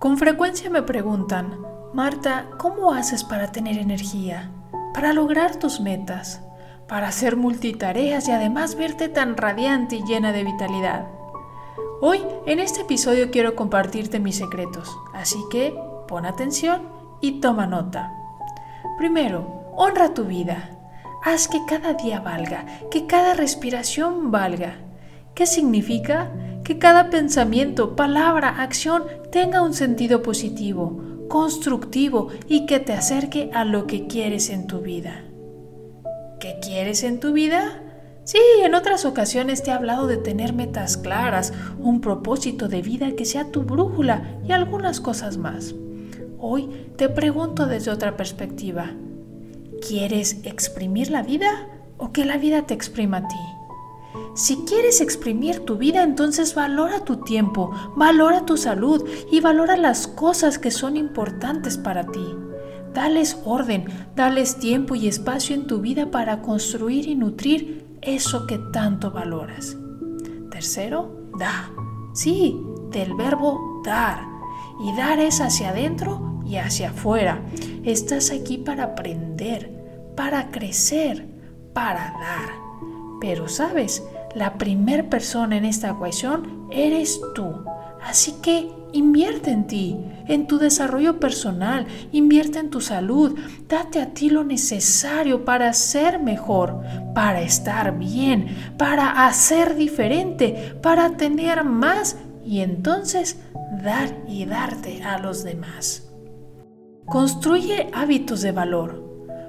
Con frecuencia me preguntan, Marta, ¿cómo haces para tener energía? Para lograr tus metas, para hacer multitareas y además verte tan radiante y llena de vitalidad. Hoy, en este episodio quiero compartirte mis secretos, así que pon atención y toma nota. Primero, honra tu vida. Haz que cada día valga, que cada respiración valga. ¿Qué significa? Que cada pensamiento, palabra, acción tenga un sentido positivo, constructivo y que te acerque a lo que quieres en tu vida. ¿Qué quieres en tu vida? Sí, en otras ocasiones te he hablado de tener metas claras, un propósito de vida que sea tu brújula y algunas cosas más. Hoy te pregunto desde otra perspectiva. ¿Quieres exprimir la vida o que la vida te exprima a ti? Si quieres exprimir tu vida, entonces valora tu tiempo, valora tu salud y valora las cosas que son importantes para ti. Dales orden, dales tiempo y espacio en tu vida para construir y nutrir eso que tanto valoras. Tercero, da. Sí, del verbo dar. Y dar es hacia adentro y hacia afuera. Estás aquí para aprender, para crecer, para dar. Pero sabes, la primer persona en esta ecuación eres tú. Así que invierte en ti, en tu desarrollo personal, invierte en tu salud, date a ti lo necesario para ser mejor, para estar bien, para hacer diferente, para tener más y entonces dar y darte a los demás. Construye hábitos de valor.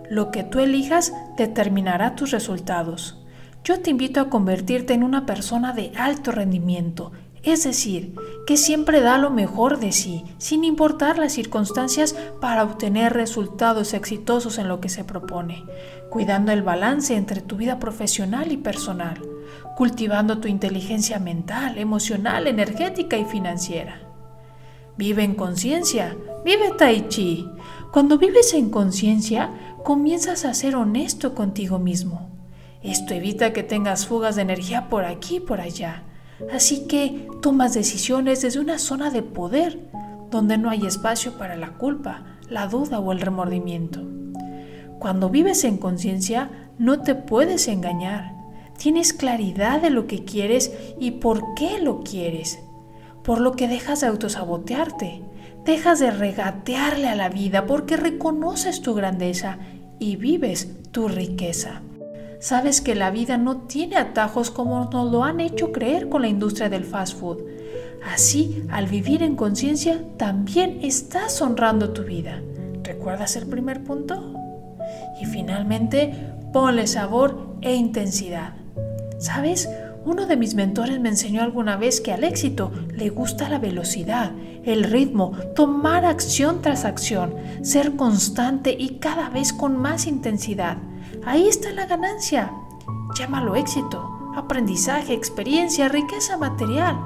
Lo que tú elijas determinará tus resultados yo te invito a convertirte en una persona de alto rendimiento, es decir, que siempre da lo mejor de sí, sin importar las circunstancias, para obtener resultados exitosos en lo que se propone, cuidando el balance entre tu vida profesional y personal, cultivando tu inteligencia mental, emocional, energética y financiera. Vive en conciencia, vive tai chi. Cuando vives en conciencia, comienzas a ser honesto contigo mismo esto evita que tengas fugas de energía por aquí y por allá. Así que tomas decisiones desde una zona de poder, donde no hay espacio para la culpa, la duda o el remordimiento. Cuando vives en conciencia, no te puedes engañar. Tienes claridad de lo que quieres y por qué lo quieres. Por lo que dejas de autosabotearte, dejas de regatearle a la vida porque reconoces tu grandeza y vives tu riqueza. Sabes que la vida no tiene atajos como nos lo han hecho creer con la industria del fast food. Así, al vivir en conciencia, también estás honrando tu vida. ¿Recuerdas el primer punto? Y finalmente, ponle sabor e intensidad. ¿Sabes? Uno de mis mentores me enseñó alguna vez que al éxito le gusta la velocidad, el ritmo, tomar acción tras acción, ser constante y cada vez con más intensidad. Ahí está la ganancia. Llámalo éxito, aprendizaje, experiencia, riqueza material.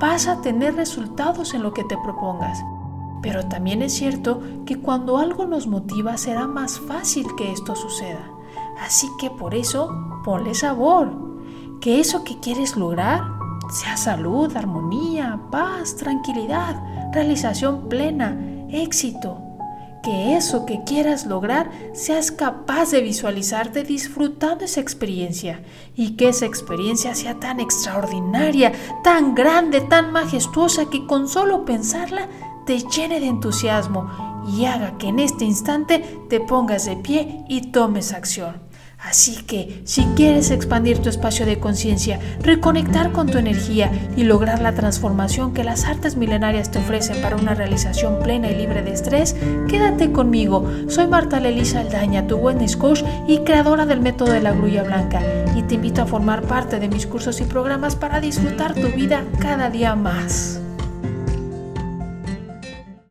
Vas a tener resultados en lo que te propongas. Pero también es cierto que cuando algo nos motiva será más fácil que esto suceda. Así que por eso ponle sabor. Que eso que quieres lograr sea salud, armonía, paz, tranquilidad, realización plena, éxito, que eso que quieras lograr seas capaz de visualizarte disfrutando esa experiencia y que esa experiencia sea tan extraordinaria, tan grande, tan majestuosa que con solo pensarla te llene de entusiasmo y haga que en este instante te pongas de pie y tomes acción. Así que, si quieres expandir tu espacio de conciencia, reconectar con tu energía y lograr la transformación que las artes milenarias te ofrecen para una realización plena y libre de estrés, quédate conmigo. Soy Marta Lelisa Aldaña, tu wellness coach y creadora del método de la grulla blanca, y te invito a formar parte de mis cursos y programas para disfrutar tu vida cada día más.